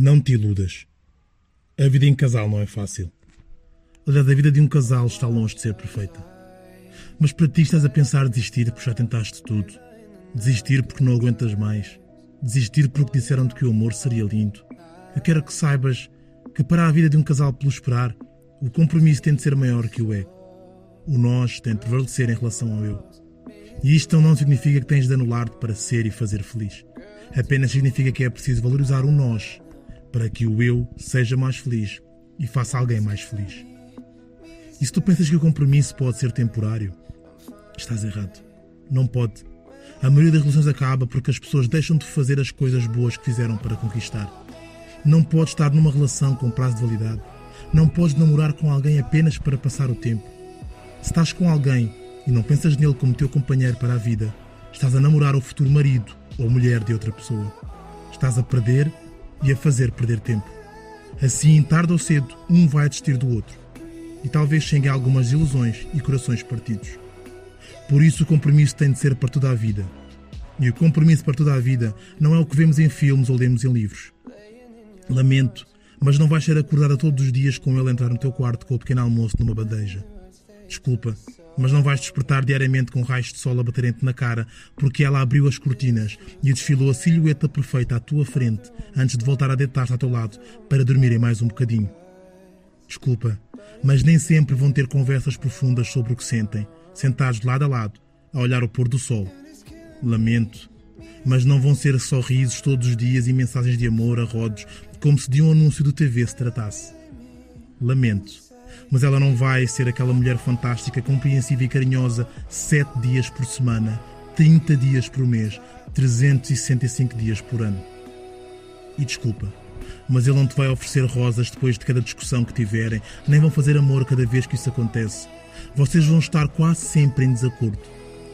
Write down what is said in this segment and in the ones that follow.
Não te iludas. A vida em casal não é fácil. Aliás, a vida de um casal está longe de ser perfeita. Mas para ti estás a pensar desistir porque já tentaste tudo. Desistir porque não aguentas mais. Desistir porque disseram-te que o amor seria lindo. Eu quero que saibas que para a vida de um casal prosperar, o compromisso tem de ser maior que o ego. O nós tem de prevalecer em relação ao eu. E isto não significa que tens de anular-te para ser e fazer feliz. Apenas significa que é preciso valorizar o nós para que o eu seja mais feliz e faça alguém mais feliz. E se tu pensas que o compromisso pode ser temporário, estás errado. Não pode. A maioria das relações acaba porque as pessoas deixam de fazer as coisas boas que fizeram para conquistar. Não podes estar numa relação com prazo de validade. Não podes namorar com alguém apenas para passar o tempo. Se estás com alguém e não pensas nele como teu companheiro para a vida, estás a namorar o futuro marido ou mulher de outra pessoa. Estás a perder e a fazer perder tempo. Assim, tarde ou cedo, um vai desistir do outro. E talvez chegue a algumas ilusões e corações partidos. Por isso, o compromisso tem de ser para toda a vida. E o compromisso para toda a vida não é o que vemos em filmes ou lemos em livros. Lamento, mas não vais ser acordada todos os dias com ele entrar no teu quarto com o pequeno almoço numa bandeja. Desculpa, mas não vais despertar diariamente com raios de sol a baterem-te na cara, porque ela abriu as cortinas e desfilou a silhueta perfeita à tua frente antes de voltar a deitar-se ao teu lado para dormirem mais um bocadinho. Desculpa, mas nem sempre vão ter conversas profundas sobre o que sentem, sentados lado a lado, a olhar o pôr do sol. Lamento, mas não vão ser sorrisos todos os dias e mensagens de amor a rodos, como se de um anúncio do TV se tratasse. Lamento mas ela não vai ser aquela mulher fantástica, compreensiva e carinhosa sete dias por semana, 30 dias por mês, 365 dias por ano. E desculpa, mas ele não te vai oferecer rosas depois de cada discussão que tiverem, nem vão fazer amor cada vez que isso acontece. Vocês vão estar quase sempre em desacordo.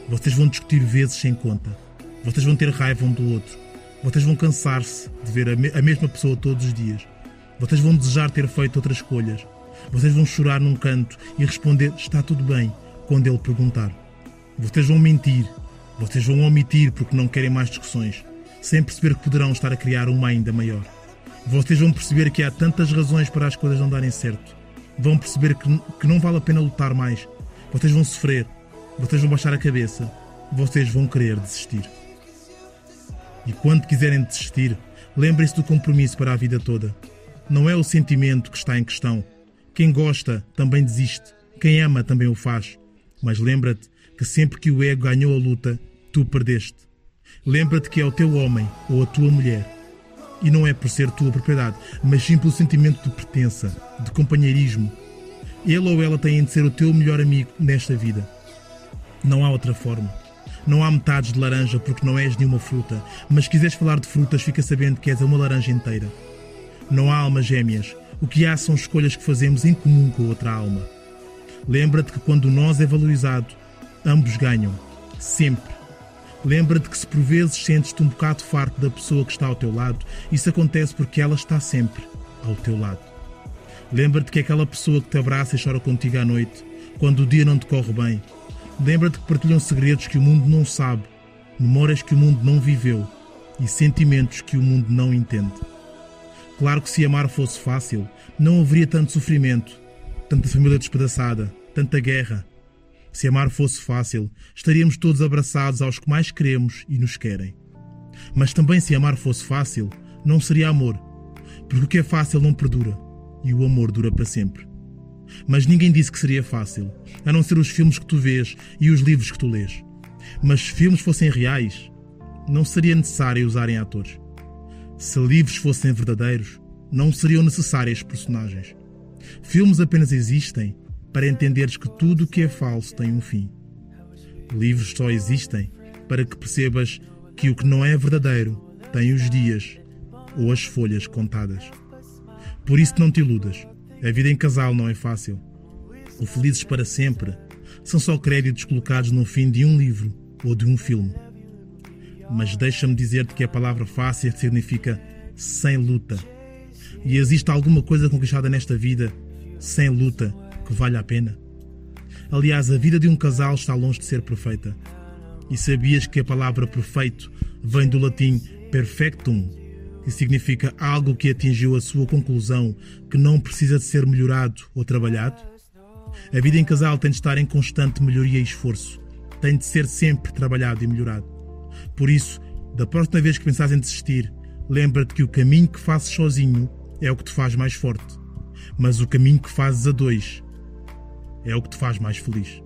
Vocês vão discutir vezes sem conta. Vocês vão ter raiva um do outro. Vocês vão cansar-se de ver a, me a mesma pessoa todos os dias. Vocês vão desejar ter feito outras escolhas. Vocês vão chorar num canto e responder está tudo bem quando ele perguntar. Vocês vão mentir, vocês vão omitir porque não querem mais discussões, sem perceber que poderão estar a criar uma ainda maior. Vocês vão perceber que há tantas razões para as coisas não darem certo. Vão perceber que, que não vale a pena lutar mais. Vocês vão sofrer, vocês vão baixar a cabeça, vocês vão querer desistir. E quando quiserem desistir, lembrem-se do compromisso para a vida toda. Não é o sentimento que está em questão, quem gosta também desiste, quem ama também o faz. Mas lembra-te que sempre que o ego ganhou a luta, tu perdeste. Lembra-te que é o teu homem ou a tua mulher. E não é por ser tua propriedade, mas sim pelo sentimento de pertença, de companheirismo. Ele ou ela têm de ser o teu melhor amigo nesta vida. Não há outra forma. Não há metades de laranja porque não és nenhuma fruta, mas se quiseres falar de frutas, fica sabendo que és uma laranja inteira. Não há almas gêmeas, o que há são escolhas que fazemos em comum com outra alma. Lembra-te que quando nós é valorizado, ambos ganham. Sempre. Lembra-te que se por vezes sentes-te um bocado farto da pessoa que está ao teu lado, isso acontece porque ela está sempre ao teu lado. Lembra-te que aquela pessoa que te abraça e chora contigo à noite, quando o dia não te corre bem. Lembra-te que partilham segredos que o mundo não sabe, memórias que o mundo não viveu e sentimentos que o mundo não entende. Claro que se amar fosse fácil, não haveria tanto sofrimento, tanta família despedaçada, tanta guerra. Se amar fosse fácil, estaríamos todos abraçados aos que mais queremos e nos querem. Mas também se amar fosse fácil, não seria amor, porque o que é fácil não perdura e o amor dura para sempre. Mas ninguém disse que seria fácil, a não ser os filmes que tu vês e os livros que tu lês. Mas se filmes fossem reais, não seria necessário usarem atores. Se livros fossem verdadeiros, não seriam necessárias personagens. Filmes apenas existem para entenderes que tudo o que é falso tem um fim. Livros só existem para que percebas que o que não é verdadeiro tem os dias ou as folhas contadas. Por isso não te iludas. A vida em casal não é fácil. O Felizes para Sempre são só créditos colocados no fim de um livro ou de um filme mas deixa-me dizer-te que a palavra fácil significa sem luta. E existe alguma coisa conquistada nesta vida sem luta que vale a pena? Aliás, a vida de um casal está longe de ser perfeita. E sabias que a palavra perfeito vem do latim perfectum, Isso significa algo que atingiu a sua conclusão que não precisa de ser melhorado ou trabalhado? A vida em casal tem de estar em constante melhoria e esforço. Tem de ser sempre trabalhado e melhorado. Por isso, da próxima vez que pensares em desistir, lembra-te que o caminho que fazes sozinho é o que te faz mais forte. Mas o caminho que fazes a dois é o que te faz mais feliz.